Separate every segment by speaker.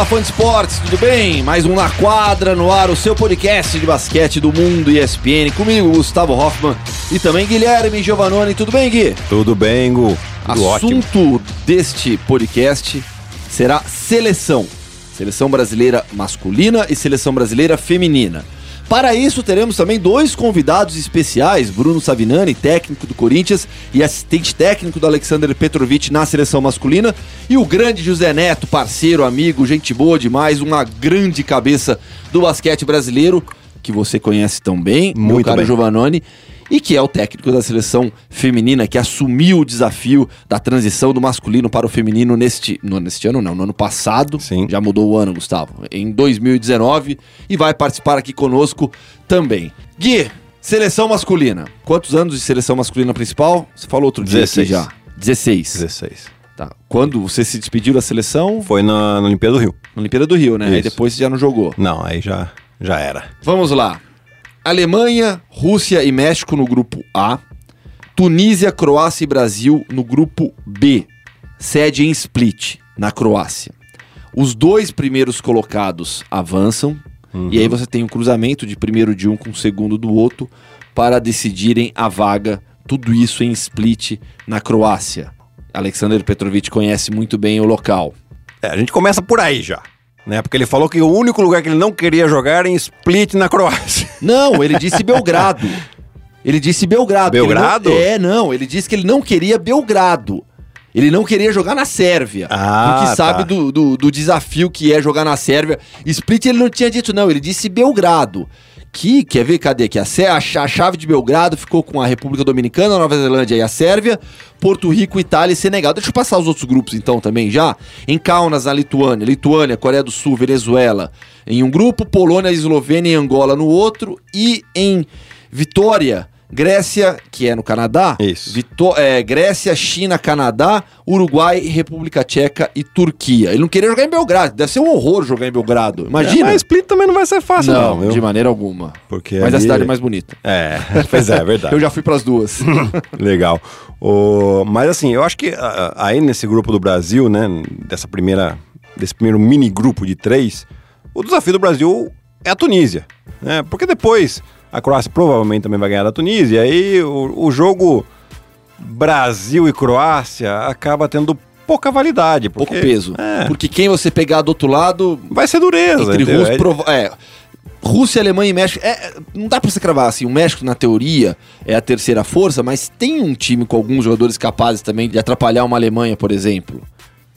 Speaker 1: Fala, fã de esportes, tudo bem? Mais um Na Quadra no ar, o seu podcast de basquete do mundo ESPN. Comigo, Gustavo Hoffman e também Guilherme Giovanoni. Tudo bem, Gui?
Speaker 2: Tudo bem, Gu. Tudo
Speaker 1: Assunto
Speaker 2: ótimo.
Speaker 1: deste podcast será seleção. Seleção brasileira masculina e seleção brasileira feminina. Para isso, teremos também dois convidados especiais: Bruno Savinani, técnico do Corinthians e assistente técnico do Alexander Petrovic na seleção masculina, e o grande José Neto, parceiro, amigo, gente boa demais, uma grande cabeça do basquete brasileiro, que você conhece tão bem, meu
Speaker 2: Muito
Speaker 1: caro
Speaker 2: bem.
Speaker 1: Giovanoni, e que é o técnico da seleção feminina que assumiu o desafio da transição do masculino para o feminino neste, no, neste ano, não, no ano passado.
Speaker 2: Sim.
Speaker 1: Já mudou o ano, Gustavo. Em 2019 e vai participar aqui conosco também. Gui, seleção masculina. Quantos anos de seleção masculina principal? Você falou outro dia aqui
Speaker 2: 16.
Speaker 1: já. 16.
Speaker 2: 16.
Speaker 1: Tá. Quando você se despediu da seleção?
Speaker 2: Foi na, na Olimpíada do Rio.
Speaker 1: Na Olimpíada do Rio, né? Aí
Speaker 2: Isso.
Speaker 1: depois você já não jogou.
Speaker 2: Não, aí já, já era.
Speaker 1: Vamos lá. Alemanha, Rússia e México no grupo A. Tunísia, Croácia e Brasil no grupo B. Sede em Split, na Croácia. Os dois primeiros colocados avançam. E aí você tem um cruzamento de primeiro de um com o segundo do outro para decidirem a vaga. Tudo isso em Split, na Croácia. Alexander Petrovic conhece muito bem o local.
Speaker 2: É, a gente começa por aí já. Né? Porque ele falou que o único lugar que ele não queria jogar era em Split, na Croácia.
Speaker 1: Não, ele disse Belgrado. Ele disse Belgrado.
Speaker 2: Belgrado?
Speaker 1: não- é, não, ele disse que ele não queria Belgrado. Ele não queria jogar na Sérvia.
Speaker 2: Ah,
Speaker 1: porque sabe
Speaker 2: tá.
Speaker 1: do, do, do desafio que é jogar na Sérvia. Split ele não tinha dito, não. Ele disse Belgrado. Que, quer ver, cadê aqui? A, a cha- a chave de Belgrado ficou com a República Dominicana, Nova Zelândia e a Sérvia, Porto Rico, Itália e Senegal. Deixa eu passar os outros grupos então também já. Em Kaunas, na Lituânia, Lituânia, Coreia do Sul, Venezuela em um grupo, Polônia, Eslovênia e Angola no outro, e em Vitória, Grécia, que é no Canadá,
Speaker 2: Isso.
Speaker 1: Vitó- é, Grécia, China, Canadá, Uruguai, República Tcheca e Turquia. Ele não queria jogar em Belgrado, deve ser um horror jogar em Belgrado. Imagina.
Speaker 2: É, mas Split também não vai ser fácil, não.
Speaker 1: não, de maneira alguma.
Speaker 2: Porque
Speaker 1: Mas a
Speaker 2: ali-
Speaker 1: cidade é mais bonita.
Speaker 2: É, pois é, é verdade.
Speaker 1: Eu já fui pras duas.
Speaker 2: Legal. O, mas assim, eu acho que ah, ah, aí nesse grupo do Brasil, né, dessa primeira, desse primeiro mini grupo de três, o desafio do Brasil é a Tunísia, né? Porque depois a Croácia provavelmente também vai ganhar da Tunísia, e aí o, o jogo Brasil e Croácia acaba tendo pouca validade,
Speaker 1: Pouco
Speaker 2: porque-
Speaker 1: peso.
Speaker 2: É,
Speaker 1: Porque quem você pegar do outro lado,
Speaker 2: vai ser dureza,
Speaker 1: entre? Rússia,
Speaker 2: É-
Speaker 1: provo- é, Rússia, Alemanha e México. é, não dá pra você cravar assim. O México, na teoria, é a terceira força, mas tem um time com alguns jogadores capazes também de atrapalhar uma Alemanha, por exemplo.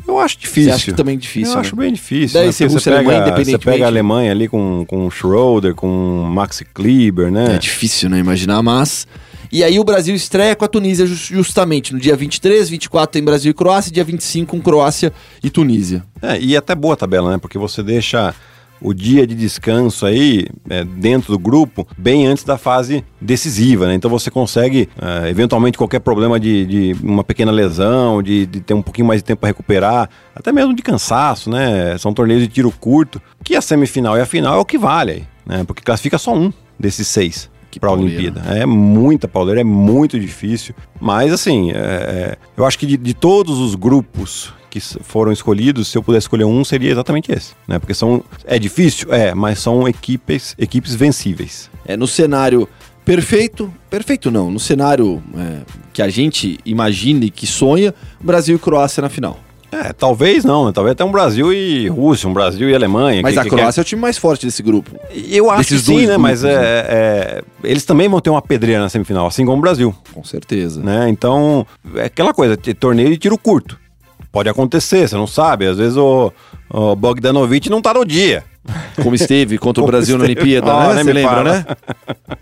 Speaker 2: Eu acho difícil.
Speaker 1: Você acha que também é difícil,
Speaker 2: Eu
Speaker 1: né?
Speaker 2: acho bem difícil.
Speaker 1: Deve
Speaker 2: né? você pega,
Speaker 1: Alemanha,
Speaker 2: Você pega a Alemanha ali com, com o Schroeder, com o Maxi Kleber, né?
Speaker 1: É difícil, né? Imaginar, mas. E aí o Brasil estreia com a Tunísia jus- justamente no dia 23, 24 tem Brasil e Croácia, dia 25 com Croácia e Tunísia.
Speaker 2: É, e é até boa a tabela, né? Porque você deixa o dia de descanso aí é, dentro do grupo bem antes da fase decisiva, né? Então você consegue, é, eventualmente, qualquer problema de, de uma pequena lesão, de, de ter um pouquinho mais de tempo para recuperar, até mesmo de cansaço, né? São torneios de tiro curto, que a semifinal e a final é o que vale aí, né? Porque classifica só um desses seis.
Speaker 1: Que
Speaker 2: Para a. Olimpíada. É muita pauleira, é muito difícil. Mas, assim, é, é, eu acho que de, de todos os grupos que foram escolhidos, se eu pudesse escolher um, seria exatamente esse. Né? Porque são. É difícil? É, mas são equipes, equipes vencíveis.
Speaker 1: É, no cenário perfeito, perfeito não, no cenário é, que a gente imagine que sonha, Brasil e Croácia na final.
Speaker 2: É, talvez não, né? talvez até um Brasil e Rússia, um Brasil e Alemanha.
Speaker 1: Mas
Speaker 2: que-
Speaker 1: a
Speaker 2: que-
Speaker 1: Croácia é o time mais forte desse grupo.
Speaker 2: que- Eu acho que
Speaker 1: desses
Speaker 2: sim,
Speaker 1: dois
Speaker 2: né? Mas
Speaker 1: grupos,
Speaker 2: é, é, eles também vão ter uma pedreira na semifinal, assim como o Brasil.
Speaker 1: Com certeza.
Speaker 2: né? Então, é aquela coisa, torneio de tiro curto. Pode acontecer, você não sabe. Às vezes o, o Bogdanovic não tá no dia.
Speaker 1: Como esteve contra o
Speaker 2: Como
Speaker 1: Brasil na
Speaker 2: esteve.
Speaker 1: Olimpíada,
Speaker 2: Ah,
Speaker 1: né?
Speaker 2: nem
Speaker 1: Você
Speaker 2: me
Speaker 1: lembra,
Speaker 2: fala.
Speaker 1: né?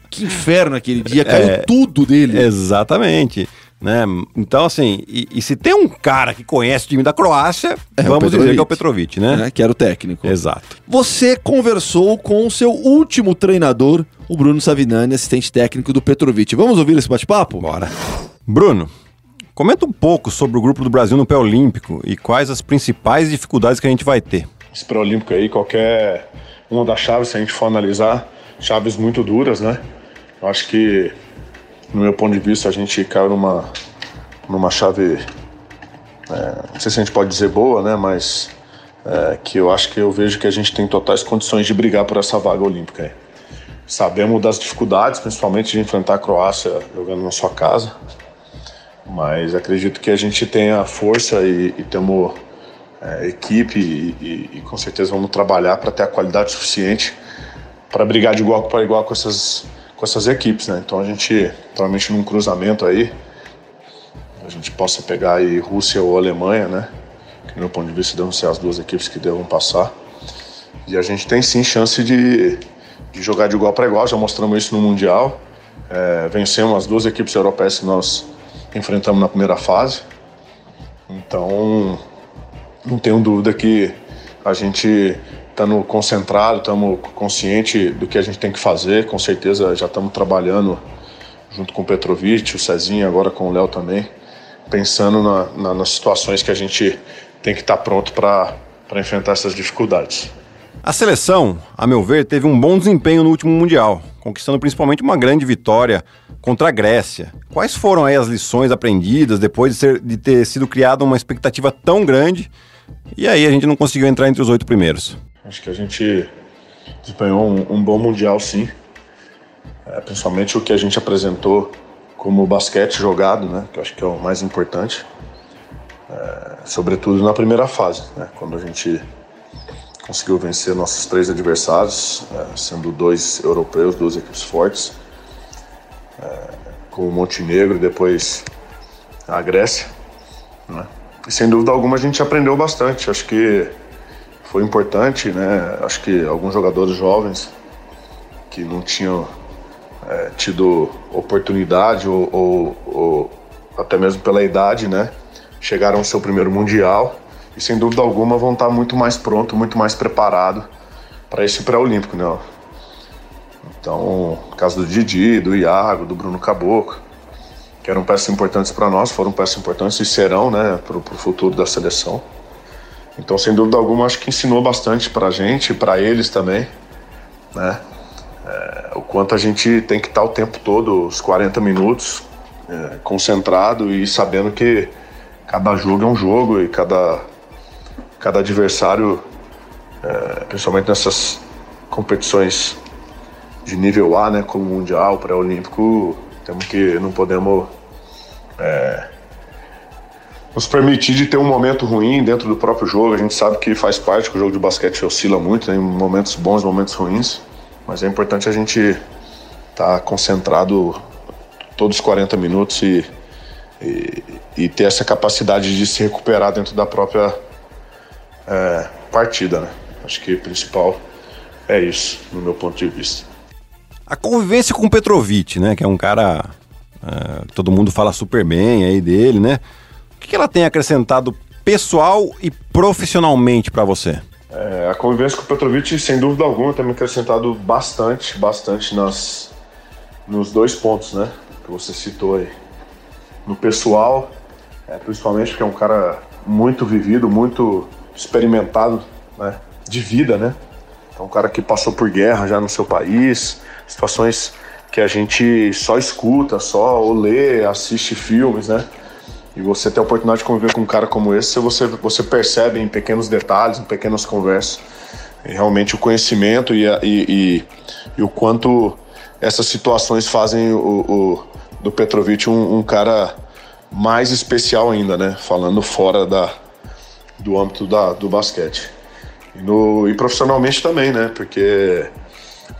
Speaker 1: Que inferno aquele dia, caiu
Speaker 2: É.
Speaker 1: tudo dele.
Speaker 2: Exatamente. Né? Então, assim, e, e se tem um cara que conhece o time da Croácia,
Speaker 1: É
Speaker 2: vamos dizer que é o Petrovic, né?
Speaker 1: né? Que era o técnico.
Speaker 2: Exato.
Speaker 1: Você conversou com o seu último treinador, o Bruno Savinani, assistente técnico do Petrovic. Vamos ouvir esse bate-papo?
Speaker 2: Bora. Bruno, comenta um pouco sobre o grupo do Brasil no pré-olímpico e quais as principais dificuldades que a gente vai ter.
Speaker 3: esse pré-olímpico aí, qualquer uma das chaves, se a gente for analisar, chaves muito duras, né? Eu acho que, no meu ponto de vista, a gente caiu numa, numa chave, é, não sei se a gente pode dizer boa, né? Mas é, que eu acho que eu vejo que a gente tem totais condições de brigar por essa vaga olímpica. Aí. Sabemos das dificuldades, principalmente de enfrentar a Croácia jogando na sua casa, mas acredito que a gente tenha força e, e temos é, equipe e, e, e, com certeza vamos trabalhar para ter a qualidade suficiente para brigar de igual para igual com essas, com essas equipes. Né? Então a gente, provavelmente num cruzamento aí, a gente possa pegar aí Rússia ou Alemanha, né? que no meu ponto de vista devem ser as duas equipes que devam passar. E a gente tem sim chance de, de jogar de igual para igual, já mostramos isso no Mundial. É, vencemos as duas equipes europeias que nós enfrentamos na primeira fase. Então, não tenho dúvida que a gente estando concentrado, estamos consciente do que a gente tem que fazer. Com certeza já estamos trabalhando junto com o Petrovic, o Cezinho, agora com o Léo também, pensando na, na, nas situações que a gente tem que estar tá pronto para enfrentar essas dificuldades.
Speaker 2: A seleção, a meu ver, teve um bom desempenho no último Mundial, conquistando principalmente uma grande vitória contra a Grécia. Quais foram aí as lições aprendidas depois de, ser, de ter sido criada uma expectativa tão grande e aí a gente não conseguiu entrar entre os oito primeiros?
Speaker 3: Acho que a gente desempenhou um, um bom Mundial, sim. É, principalmente o que a gente apresentou como basquete jogado, né, que eu acho que é o mais importante é, sobretudo na primeira fase, né, quando a gente conseguiu vencer nossos três adversários, é, sendo dois europeus, duas equipes fortes, com o Montenegro e depois a Grécia. Né? E sem dúvida alguma a gente aprendeu bastante. Acho que foi importante, né? Acho que alguns jogadores jovens que não tinham é, tido oportunidade ou, ou, ou, até mesmo pela idade, né? chegaram ao seu primeiro Mundial e sem dúvida alguma vão estar muito mais pronto, muito mais preparado para esse pré-olímpico, né? Então, caso do Didi, do Iago, do Bruno Caboclo, que eram peças importantes para nós, foram peças importantes e serão, né, para o futuro da seleção. Então, sem dúvida alguma, acho que ensinou bastante para a gente, para eles também, né? É, o quanto a gente tem que estar o tempo todo, os 40 minutos, é, concentrado e sabendo que cada jogo é um jogo e cada, cada adversário, é, principalmente nessas competições de nível A, né, como Mundial, pré-olímpico, temos que, não podemos é, nos permitir de ter um momento ruim dentro do próprio jogo. A gente sabe que faz parte que o jogo de basquete oscila muito, tem momentos bons, momentos ruins, mas é importante a gente estar tá concentrado todos os 40 minutos e e, e, ter essa capacidade de se recuperar dentro da própria é, partida. Né? Acho que o principal é isso, no meu ponto de vista.
Speaker 2: A convivência com Petrovic, né, que é um cara é, todo mundo fala super bem aí dele, né? O que ela tem acrescentado pessoal e profissionalmente para você?
Speaker 3: É, a convivência com o Petrovic, sem dúvida alguma, tem me acrescentado bastante, bastante nas, nos dois pontos, né? Que você citou aí no pessoal, é, principalmente porque é um cara muito vivido, muito experimentado né, de vida, né? É um cara que passou por guerra já no seu país, situações que a gente só escuta, só ou lê, assiste filmes, né? E você ter a oportunidade de conviver com um cara como esse, você, você percebe em pequenos detalhes, em pequenas conversas, realmente o conhecimento e, a, e, e, e, o quanto essas situações fazem o, o do Petrovic um, um, cara mais especial ainda, né? Falando fora da, do âmbito da, do basquete. E, no, e profissionalmente também, né? Porque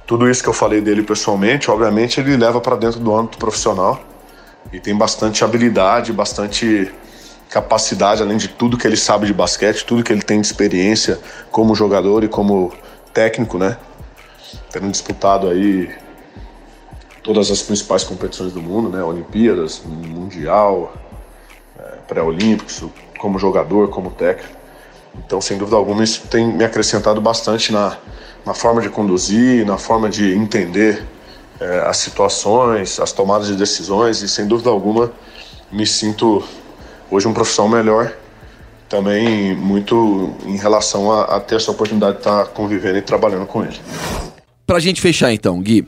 Speaker 3: tudo isso que eu falei dele pessoalmente, obviamente ele leva para dentro do âmbito profissional e tem bastante habilidade, bastante capacidade, além de tudo que ele sabe de basquete, tudo que ele tem de experiência como jogador e como técnico, né? Tendo disputado aí todas as principais competições do mundo, né? Olimpíadas, Mundial, é, pré-olímpicos, como jogador, como técnico. Então, sem dúvida alguma, isso tem me acrescentado bastante na, na forma de conduzir, na forma de entender é, as situações, as tomadas de decisões e, sem dúvida alguma, me sinto hoje um profissional melhor também muito em relação a, a ter essa oportunidade de estar convivendo e trabalhando com ele.
Speaker 1: Para a gente fechar então, Gui,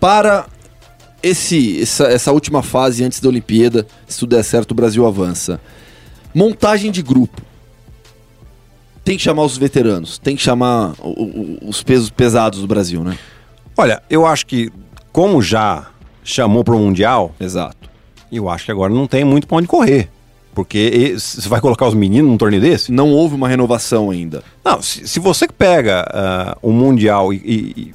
Speaker 1: para esse, essa, essa última fase antes da Olimpíada, se tudo der certo, o Brasil avança. Montagem de grupo. Tem que chamar os veteranos, tem que chamar o- o- os pesos pesados do Brasil, né?
Speaker 2: Olha, eu acho que, como já chamou para o Mundial,
Speaker 1: Exato.
Speaker 2: eu acho que agora não tem muito para onde correr. Porque você vai colocar os meninos num torneio desse?
Speaker 1: Não houve uma renovação ainda.
Speaker 2: Não, se, se você pega ah, o Mundial e, e-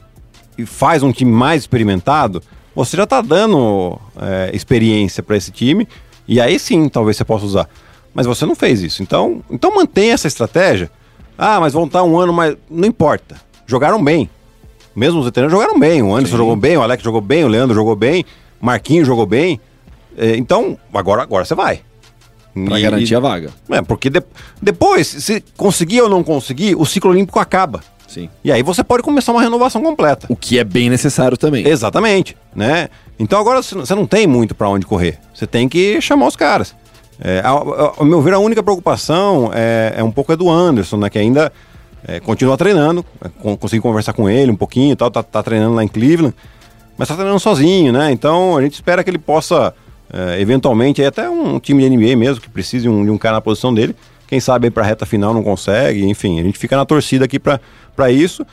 Speaker 2: e faz um time mais experimentado, você já está dando eh, experiência para esse time, e aí sim talvez você possa usar. Mas você não fez isso. Então, então mantenha essa estratégia. Ah, mas vão estar um ano mais. Não importa. Jogaram bem. Mesmo os veteranos jogaram bem. O Anderson
Speaker 1: Sim.
Speaker 2: jogou bem, o Alex jogou bem, o Leandro jogou bem, o Marquinhos jogou bem. Eh, então, agora, agora você vai.
Speaker 1: Pra
Speaker 2: E-
Speaker 1: garantir a vaga.
Speaker 2: é, porque de- depois, se conseguir ou não conseguir, o ciclo olímpico acaba.
Speaker 1: Sim.
Speaker 2: E aí você pode começar uma renovação completa.
Speaker 1: O que é bem necessário também.
Speaker 2: Exatamente, né? Então agora você não tem muito pra onde correr. Você tem que chamar os caras. É, ao, meu ver, a única preocupação é, é um pouco é do Anderson, né? Que ainda é, continua treinando. É, con- consegui conversar com ele um pouquinho e tal, tá, tá treinando lá em Cleveland. Mas tá treinando sozinho, né? Então a gente espera que ele possa, é, eventualmente, aí até um time de NBA mesmo, que precise de um, de um cara na posição dele. Quem sabe aí pra reta final não consegue. Enfim, a gente fica na torcida aqui pra isso.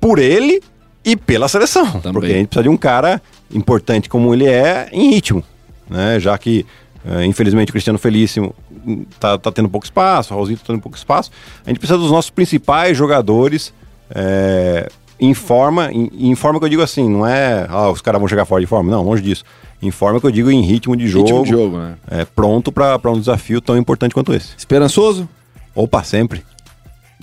Speaker 2: Por ele e pela seleção.
Speaker 1: Também.
Speaker 2: Porque a gente precisa de um cara importante como ele é em ritmo. Né? Já que, eh, infelizmente, o Cristiano Felício hum, tá, tá tendo pouco espaço, o Raulzinho tá tendo pouco espaço. A gente precisa dos nossos principais jogadores eh, em forma, em, em forma que eu digo assim, não é ah, os caras vão chegar fora de forma, não, longe disso. Em forma que eu digo em ritmo de jogo,
Speaker 1: Ritmo de jogo, né?
Speaker 2: eh, pronto para um desafio tão importante quanto esse.
Speaker 1: Esperançoso?
Speaker 2: Opa, sempre.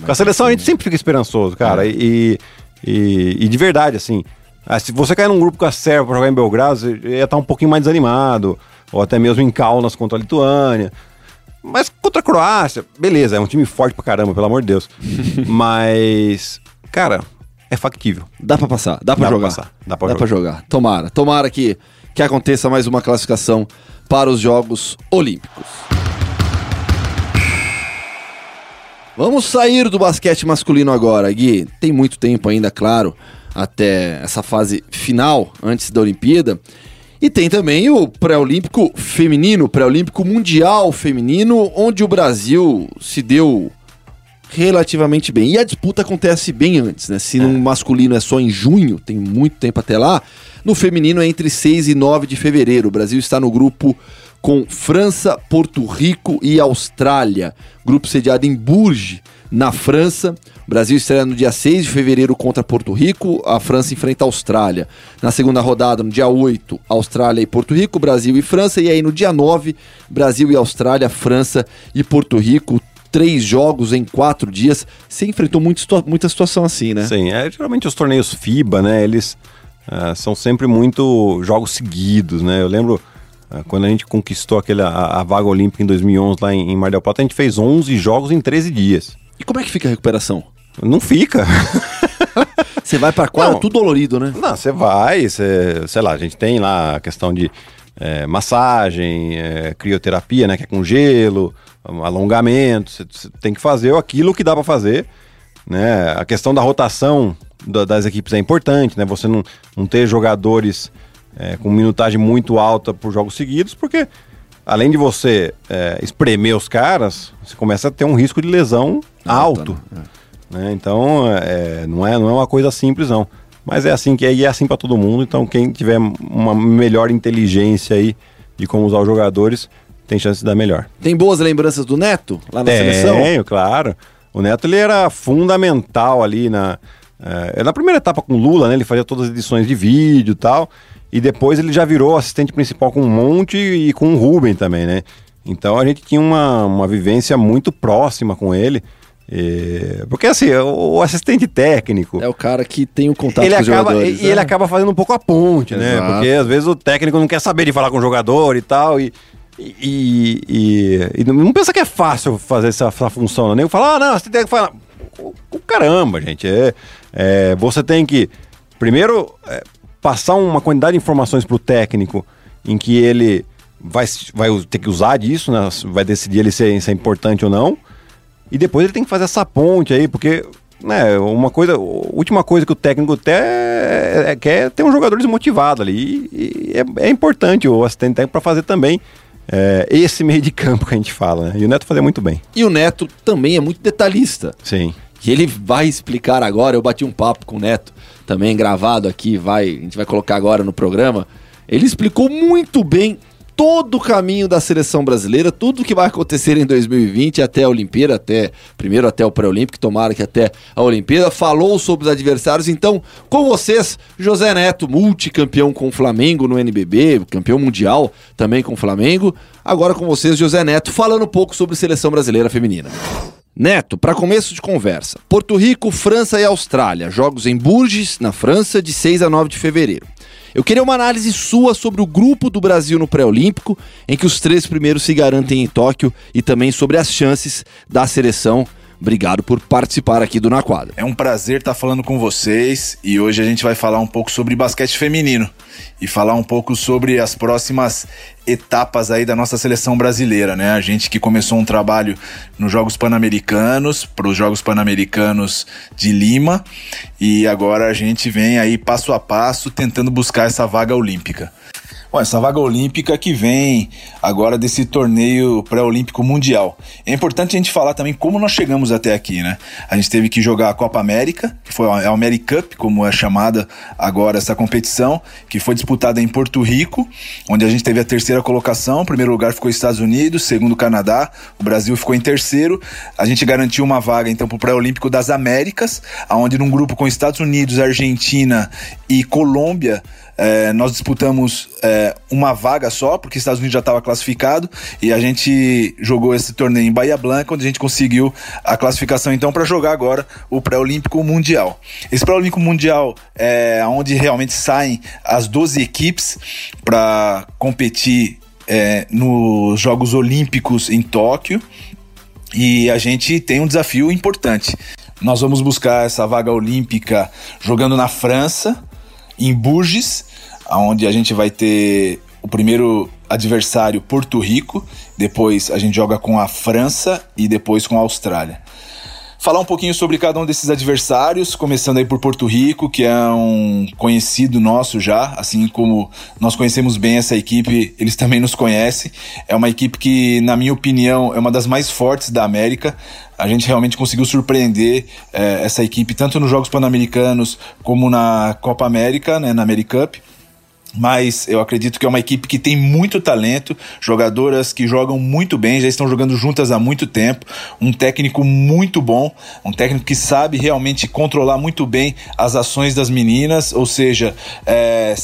Speaker 2: Com a seleção a gente sempre fica esperançoso, cara. E, e, e de verdade, assim, ah, se você cair num grupo com a Sérvia pra jogar em Belgrado, você ia estar um pouquinho mais desanimado. Ou até mesmo em Kaunas contra a Lituânia. Mas contra a Croácia, beleza, é um time forte pra caramba, pelo amor de Deus. Mas, cara, é factível.
Speaker 1: Dá pra passar, dá pra
Speaker 2: Dá pra
Speaker 1: jogar.
Speaker 2: passar, dá pra
Speaker 1: jogar. Tomara, tomara que, que aconteça mais uma classificação para os Jogos Olímpicos. Vamos sair do basquete masculino agora, Gui. Tem muito tempo ainda, claro, até essa fase final, antes da Olimpíada. E tem também o pré-olímpico feminino, pré-olímpico mundial feminino, onde o Brasil se deu relativamente bem. E a disputa acontece bem antes, né? Se no masculino é só em junho, tem muito tempo até lá, no feminino é entre 6 e 9 de fevereiro. O Brasil está no grupo com França, Porto Rico e Austrália. Grupo sediado em Bourges, na França. O Brasil estreia no dia 6 de fevereiro contra Porto Rico, a França enfrenta a Austrália. Na segunda rodada, no dia 8, Austrália e Porto Rico, Brasil e França. E aí no dia 9, Brasil e Austrália, França e Porto Rico. Três jogos em quatro dias. Você enfrentou muito muita situação assim, né?
Speaker 2: Sim, é, geralmente os torneios FIBA, né, eles ah, são sempre muito jogos seguidos, né? Eu lembro ah, quando a gente conquistou aquele, a, a vaga olímpica em 2011 lá em, em Mar del Plata, a gente fez 11 jogos em 13 dias.
Speaker 1: E como é que fica a recuperação?
Speaker 2: Não fica.
Speaker 1: Você vai pra quadra
Speaker 2: Não.
Speaker 1: tudo dolorido, né?
Speaker 2: Não, você vai, você, sei lá, a gente tem lá a questão de é, massagem, é, crioterapia, né, que é com gelo, alongamento, você, tem que fazer aquilo que dá pra fazer, né? A questão da rotação da- das equipes é importante, né? Você não, não ter jogadores é, com minutagem muito alta por jogos seguidos, porque além de você é, espremer os caras, você começa a ter um risco de lesão alto. Né? Então, é, não, é, não é uma coisa simples, não. Mas é assim que é, e é assim para todo mundo. Então, quem tiver uma melhor inteligência aí de como usar os jogadores, tem chance de dar melhor.
Speaker 1: Tem boas lembranças do Neto lá na seleção?
Speaker 2: Tenho, claro. O Neto ele era fundamental ali na, eh, na primeira etapa com o Lula, né? Ele fazia todas as edições de vídeo e tal. E depois ele já virou assistente principal com o Monte e com o Ruben também, né? Então a gente tinha uma, uma vivência muito próxima com ele. Eh, porque assim, o, o assistente técnico.
Speaker 1: É o cara que tem o contato
Speaker 2: Ele
Speaker 1: com os
Speaker 2: acaba,
Speaker 1: jogadores.
Speaker 2: e ele
Speaker 1: né?
Speaker 2: acaba fazendo um pouco a ponte, né?
Speaker 1: Exato.
Speaker 2: Porque às vezes o técnico não quer saber de falar com o jogador e tal. E, e, e, e não pensa que é fácil fazer essa, essa função, né? Nem falar, ah, não, você tem que falar. O- o Caramba, gente. É, é, você tem que, primeiro, é, passar uma quantidade de informações pro técnico em que ele vai, vai ter que usar disso, né? Vai decidir ele se é, se é importante ou não. E depois ele tem que fazer essa ponte aí, porque, né, uma coisa, a última coisa que o técnico até é, quer é ter um jogador desmotivado ali. E, e é, é importante o assistente técnico para fazer também é esse meio de campo que a gente fala, né? E o Neto fazia muito bem.
Speaker 1: E o Neto também é muito detalhista.
Speaker 2: Sim.
Speaker 1: Que ele vai explicar agora. Eu bati um papo com o Neto, também gravado aqui, vai, a gente vai colocar agora no programa. Ele explicou muito bem todo o caminho da seleção brasileira, tudo que vai acontecer em 2020 até a Olimpíada, até primeiro até o pré-olímpico, tomara que até a Olimpíada, falou sobre os adversários. Então, com vocês, José Neto, multicampeão com o Flamengo no NBB, campeão mundial também com o Flamengo. Agora com vocês, José Neto, falando um pouco sobre seleção brasileira feminina. Neto, para começo de conversa. Porto Rico, França e Austrália. Jogos em Bourges, na França, de 6 a 9 de fevereiro. Eu queria uma análise sua sobre o grupo do Brasil no pré-olímpico, em que os três primeiros se garantem em Tóquio, e também sobre as chances da seleção Obrigado por participar aqui do Na Quadra.
Speaker 4: É um prazer estar falando com vocês e hoje a gente vai falar um pouco sobre basquete feminino e falar um pouco sobre as próximas etapas aí da nossa seleção brasileira, né? A gente que começou um trabalho nos Jogos Pan-Americanos, para os Jogos Pan-Americanos de Lima e agora a gente vem aí passo a passo tentando buscar essa vaga olímpica. Bom, essa vaga olímpica que vem agora desse torneio pré-olímpico mundial. É importante a gente falar também como nós chegamos até aqui, né? A gente teve que jogar a Copa América, que foi a America Cup, como é chamada agora essa competição, que foi disputada em Porto Rico, onde a gente teve a terceira colocação. O primeiro lugar ficou Estados Unidos, segundo Canadá, o Brasil ficou em terceiro. A gente garantiu uma vaga então para o pré-olímpico das Américas, aonde num grupo com Estados Unidos, Argentina e Colômbia é, nós disputamos é, uma vaga só, porque os Estados Unidos já estava classificado, e a gente jogou esse torneio em Bahia Blanca, onde a gente conseguiu a classificação então para jogar agora o pré-olímpico mundial. Esse pré-olímpico mundial é onde realmente saem as 12 equipes para competir é, nos Jogos Olímpicos em Tóquio. E a gente tem um desafio importante. Nós vamos buscar essa vaga olímpica jogando na França, em Burges, onde a gente vai ter o primeiro adversário Porto Rico, depois a gente joga com a França e depois com a Austrália. Falar um pouquinho sobre cada um desses adversários, começando aí por Porto Rico, que é um conhecido nosso já, assim como nós conhecemos bem essa equipe, eles também nos conhecem. É uma equipe que, na minha opinião, é uma das mais fortes da América. A gente realmente conseguiu surpreender é, essa equipe tanto nos Jogos Pan-Americanos como na Copa América, né, na AmeriCup mas eu acredito que é uma equipe que tem muito talento, jogadoras que jogam muito bem, já estão jogando juntas há muito tempo, um técnico muito bom, um técnico que sabe realmente controlar muito bem as ações das meninas, ou seja, é,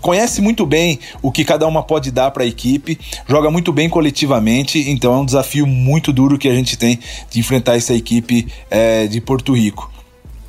Speaker 4: conhece muito bem o que cada uma pode dar para a equipe, joga muito bem coletivamente, então é um desafio muito duro que a gente tem de enfrentar essa equipe é, de Porto Rico.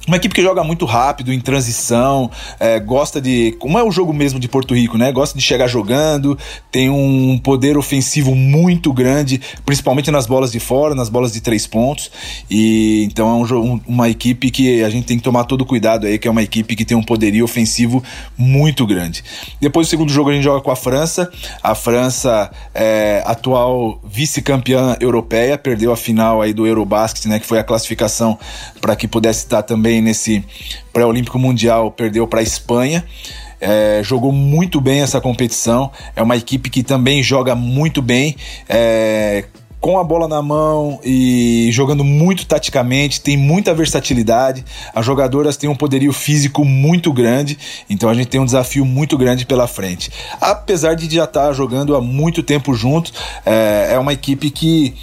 Speaker 4: Uma equipe que joga muito rápido, em transição, é, gosta de. Como é o jogo mesmo de Porto Rico, né? Gosta de chegar jogando, tem um poder ofensivo muito grande, principalmente nas bolas de fora, nas bolas de três pontos. E então é um, uma equipe que a gente tem que tomar todo cuidado aí, que é uma equipe que tem um poderio ofensivo muito grande. Depois do segundo jogo a gente joga com a França. A França é atual vice-campeã europeia, perdeu a final aí do Eurobasket, né? Que foi a classificação para que pudesse estar também nesse pré-olímpico mundial perdeu para a Espanha. É, jogou muito bem essa competição. É uma equipe que também joga muito bem. É, com a bola na mão e jogando muito taticamente, tem muita versatilidade. As jogadoras têm um poderio físico muito grande, então a gente tem um desafio muito grande pela frente. Apesar de já estar jogando há muito tempo junto, é, é uma equipe que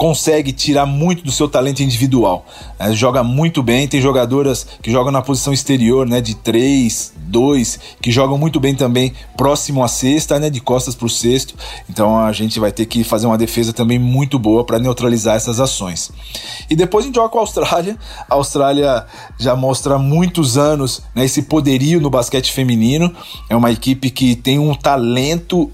Speaker 4: consegue tirar muito do seu talento individual. É, joga muito bem, tem jogadoras que jogam na posição exterior, né, de 3, 2, que jogam muito bem também próximo à cesta, né, de costas para o cesto. Então a gente vai ter que fazer uma defesa também muito boa para neutralizar essas ações. E depois a gente joga com a Austrália. A Austrália já mostra há muitos anos né, esse poderio no basquete feminino. É uma equipe que tem um talento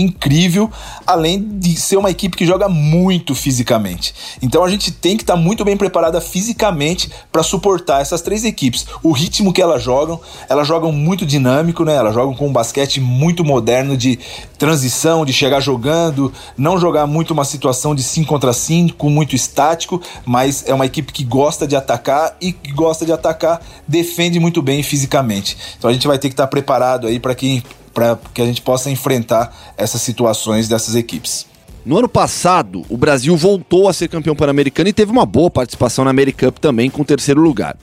Speaker 4: incrível, além de ser uma equipe que joga muito fisicamente. Então a gente tem que estar tá muito bem preparada fisicamente para suportar essas três equipes. O ritmo que elas jogam, elas jogam muito dinâmico, né? Elas jogam com um basquete muito moderno de transição, de chegar jogando, não jogar muito uma situação de 5 contra 5, muito estático, mas é uma equipe que gosta de atacar e que gosta de atacar, defende muito bem fisicamente. Então a gente vai ter que estar tá preparado aí para quem para que a gente possa enfrentar essas situações dessas equipes.
Speaker 1: No ano passado, o Brasil voltou a ser campeão pan-americano e teve uma boa participação na Americup também, com terceiro lugar.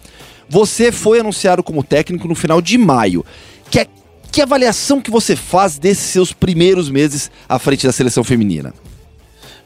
Speaker 1: Você foi anunciado como técnico no final de maio. Que, é, que avaliação que você faz desses seus primeiros meses à frente da seleção feminina?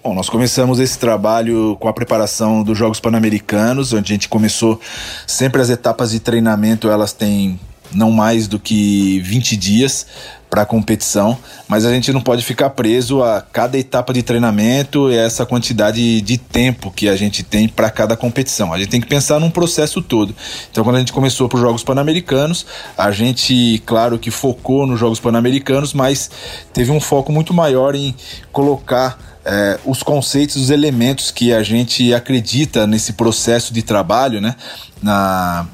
Speaker 4: Bom, nós começamos esse trabalho com a preparação dos Jogos Pan-Americanos, onde a gente começou sempre as etapas de treinamento, elas têm não mais do que 20 dias para a competição, mas a gente não pode ficar preso a cada etapa de treinamento e essa quantidade de tempo que a gente tem para cada competição. A gente tem que pensar num processo todo. Então, quando a gente começou para os Jogos Pan-Americanos, a gente, claro que focou nos Jogos Pan-Americanos, mas teve um foco muito maior em colocar é, os conceitos, os elementos que a gente acredita nesse processo de trabalho, né? Na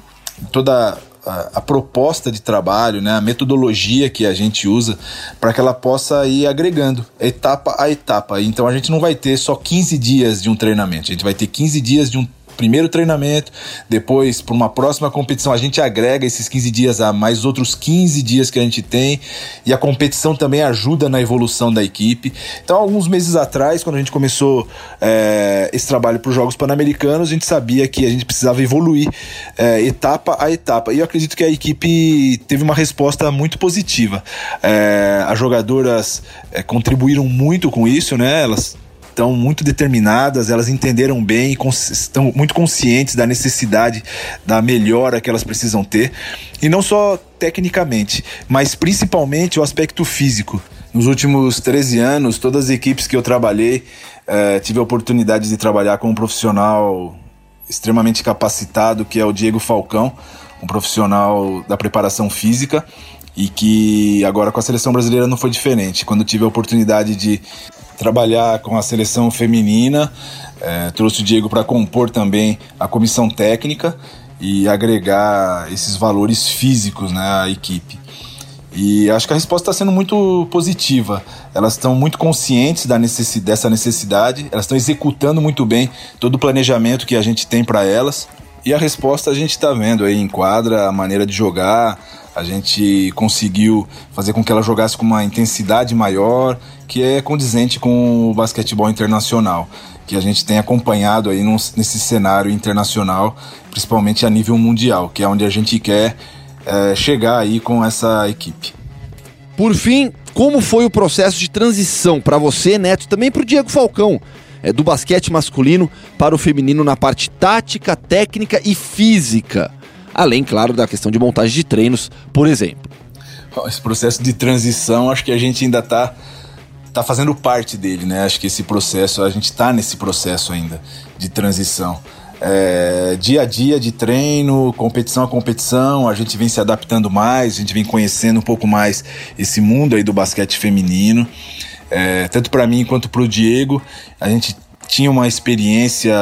Speaker 4: toda a, proposta de trabalho, né, a metodologia que a gente usa para que ela possa ir agregando etapa a etapa. Então a gente não vai ter só 15 dias de um treinamento, a gente vai ter 15 dias de um primeiro treinamento, depois para uma próxima competição a gente agrega esses 15 dias a mais outros 15 dias que a gente tem e a competição também ajuda na evolução da equipe. Então, alguns meses atrás, quando a gente começou é, esse trabalho para os Jogos Pan-Americanos, a gente sabia que a gente precisava evoluir é, etapa a etapa e eu acredito que a equipe teve uma resposta muito positiva. É, as jogadoras contribuíram muito com isso, né? Elas estão muito determinadas, elas entenderam bem e estão muito conscientes da necessidade da melhora que elas precisam ter. E não só tecnicamente, mas principalmente o aspecto físico. Nos últimos 13 anos, todas as equipes que eu trabalhei, eh, tive a oportunidade de trabalhar com um profissional extremamente capacitado, que é o Diego Falcão, um profissional da preparação física e que agora com a seleção brasileira não foi diferente. Quando tive a oportunidade de trabalhar com a seleção feminina, é, trouxe o Diego para compor também a comissão técnica e agregar esses valores físicos né, à equipe. E acho que a resposta está sendo muito positiva. Elas estão muito conscientes da necessidade, dessa necessidade, elas estão executando muito bem todo o planejamento que a gente tem para elas. E a resposta a gente está vendo aí em quadra, a maneira de jogar, a gente conseguiu fazer com que ela jogasse com uma intensidade maior, que é condizente com o basquetebol internacional, que a gente tem acompanhado aí nesse cenário internacional, principalmente a nível mundial, que é onde a gente quer é, chegar aí com essa equipe.
Speaker 1: Por fim, como foi o processo de transição para você, Neto, também para o Diego Falcão, é, do basquete masculino para o feminino na parte tática, técnica e física? Além, claro, da questão de montagem de treinos, por exemplo.
Speaker 4: Esse processo de transição, acho que a gente ainda está tá fazendo parte dele, né? Acho que esse processo, a gente está nesse processo ainda de transição. É, dia a dia de treino, competição a competição, a gente vem se adaptando mais, a gente vem conhecendo um pouco mais esse mundo aí do basquete feminino. É, tanto para mim quanto para o Diego, a gente tinha uma experiência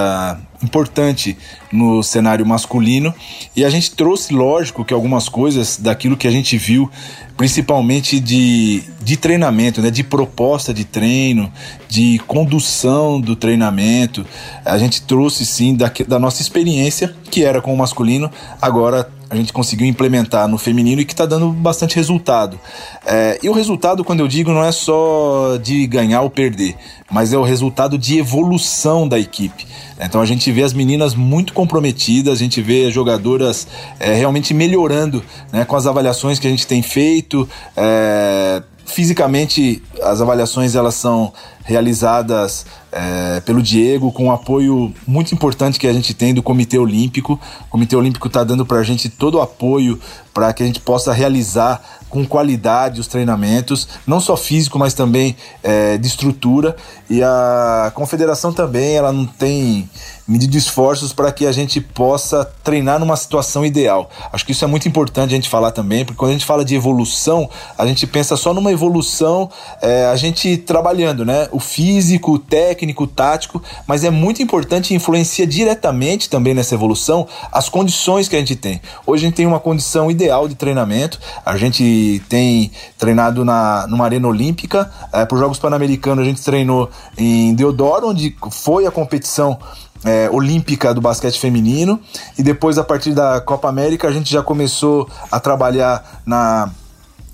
Speaker 4: importante no cenário masculino. E a gente trouxe, lógico, que algumas coisas daquilo que a gente viu, principalmente de, de treinamento, né, de proposta de treino, de condução do treinamento, a gente trouxe sim da, da nossa experiência, que era com o masculino, agora a gente conseguiu implementar no feminino e que está dando bastante resultado. É, e o resultado, quando eu digo, não é só de ganhar ou perder, mas é o resultado de evolução da equipe. Então a gente vê as meninas muito comprometidas, a gente vê jogadoras é, realmente melhorando né, com as avaliações que a gente tem feito. É, fisicamente, as avaliações elas são realizadas é, pelo Diego, com um apoio muito importante que a gente tem do Comitê Olímpico. O Comitê Olímpico está dando para a gente todo o apoio para que a gente possa realizar com qualidade os treinamentos, não só físico, mas também é, de estrutura. E a confederação também ela não tem medido esforços para que a gente possa treinar numa situação ideal. Acho que isso é muito importante a gente falar também, porque quando a gente fala de evolução, a gente pensa só numa evolução, é, a gente trabalhando, né? O físico, o técnico, o tático, mas é muito importante e influencia diretamente também nessa evolução as condições que a gente tem. Hoje a gente tem uma condição ideal de treinamento, a gente tem treinado na, numa arena olímpica, é, para os Jogos Pan-Americanos a gente treinou em Deodoro, onde foi a competição é, olímpica do basquete feminino e depois a partir da Copa América a gente já começou a trabalhar na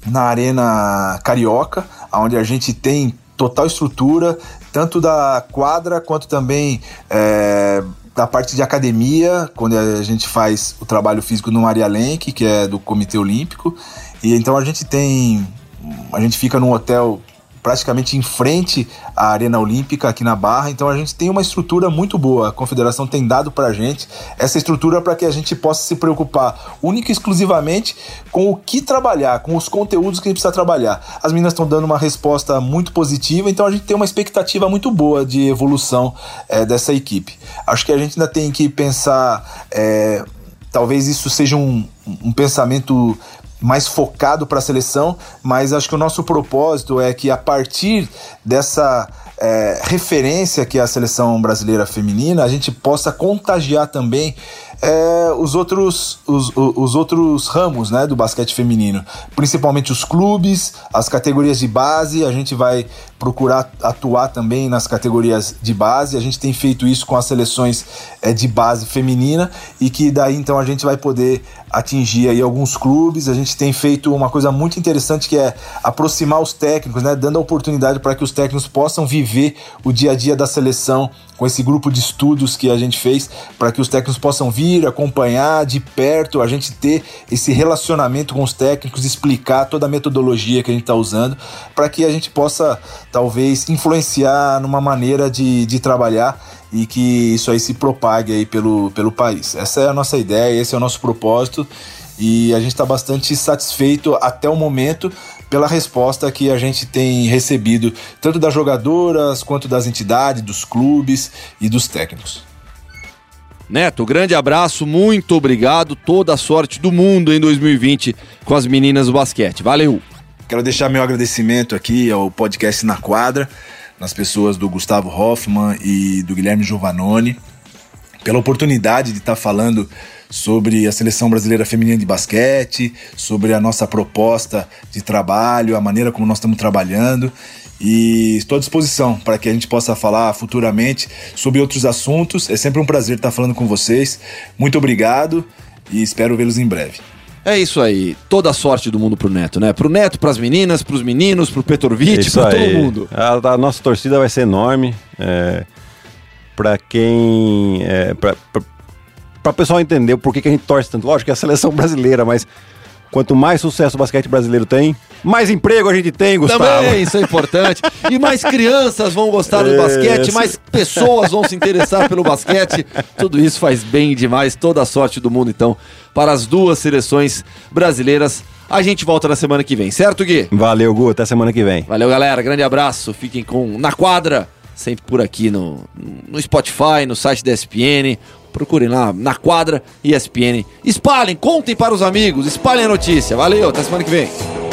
Speaker 4: na Arena Carioca, onde a gente tem total estrutura, tanto da quadra quanto também é, da parte de academia, quando a gente faz o trabalho físico no Maria Lenk, que é do Comitê Olímpico. E então a gente tem. A gente fica num hotel praticamente em frente à Arena Olímpica aqui na Barra, então a gente tem uma estrutura muito boa. A Confederação tem dado para a gente essa estrutura para que a gente possa se preocupar única e exclusivamente com o que trabalhar, com os conteúdos que a gente precisa trabalhar. As meninas estão dando uma resposta muito positiva, então a gente tem uma expectativa muito boa de evolução é, dessa equipe. Acho que a gente ainda tem que pensar. É, talvez isso seja um, um pensamento mais focado para a seleção, mas acho que o nosso propósito é que a partir dessa é, referência que é a seleção brasileira feminina, a gente possa contagiar também é, os, outros, os, os outros ramos né, do basquete feminino, principalmente os clubes, as categorias de base. A gente vai procurar atuar também nas categorias de base. A gente tem feito isso com as seleções é, de base feminina e que daí então a gente vai poder atingir aí alguns clubes. A gente tem feito uma coisa muito interessante que é aproximar os técnicos, né, dando a oportunidade para que os técnicos possam viver o dia a dia da seleção com esse grupo de estudos que a gente fez para que os técnicos possam vir, acompanhar de perto, a gente ter esse relacionamento com os técnicos, explicar toda a metodologia que a gente está usando, para que a gente possa talvez influenciar numa maneira de, de trabalhar e que isso aí se propague aí pelo, pelo país. Essa é a nossa ideia, esse é o nosso propósito e a gente está bastante satisfeito até o momento pela resposta que a gente tem recebido, tanto das jogadoras quanto das entidades, dos clubes e dos técnicos.
Speaker 1: Neto, grande abraço, muito obrigado, toda a sorte do mundo em 2020 com as meninas do basquete. Valeu!
Speaker 4: Quero deixar meu agradecimento aqui ao podcast Na Quadra, nas pessoas do Gustavo Hoffman e do Guilherme Giovanoni, pela oportunidade de estar falando sobre a seleção brasileira feminina de basquete, sobre a nossa proposta de trabalho, a maneira como nós estamos trabalhando. E estou à disposição para que a gente possa falar futuramente sobre outros assuntos. É sempre um prazer estar falando com vocês. Muito obrigado e espero vê-los em breve.
Speaker 1: É isso aí. Toda a sorte do mundo pro Neto, né? Pro Neto, pras meninas, pros meninos, pro Petrovic, pra todo mundo.
Speaker 2: A, a, nossa torcida vai ser enorme. É, para quem. É, pra, pra para o pessoal entender por que, que a gente torce tanto. Lógico que é a seleção brasileira, mas quanto mais sucesso o basquete brasileiro tem, mais emprego a gente tem, Gustavo.
Speaker 1: Também, isso é importante. E mais crianças vão gostar do basquete, mais pessoas vão se interessar pelo basquete. Tudo isso faz bem demais. Toda a sorte do mundo, então, para as duas seleções brasileiras. A gente volta na semana que vem, certo, Gui?
Speaker 2: Valeu, Gu. Até semana que vem.
Speaker 1: Valeu, galera. Grande abraço. Fiquem com Na Quadra, sempre por aqui no, no Spotify, no site da ESPN Procurem lá na quadra ESPN. Espalhem, contem para os amigos, espalhem a notícia. Valeu, até semana que vem.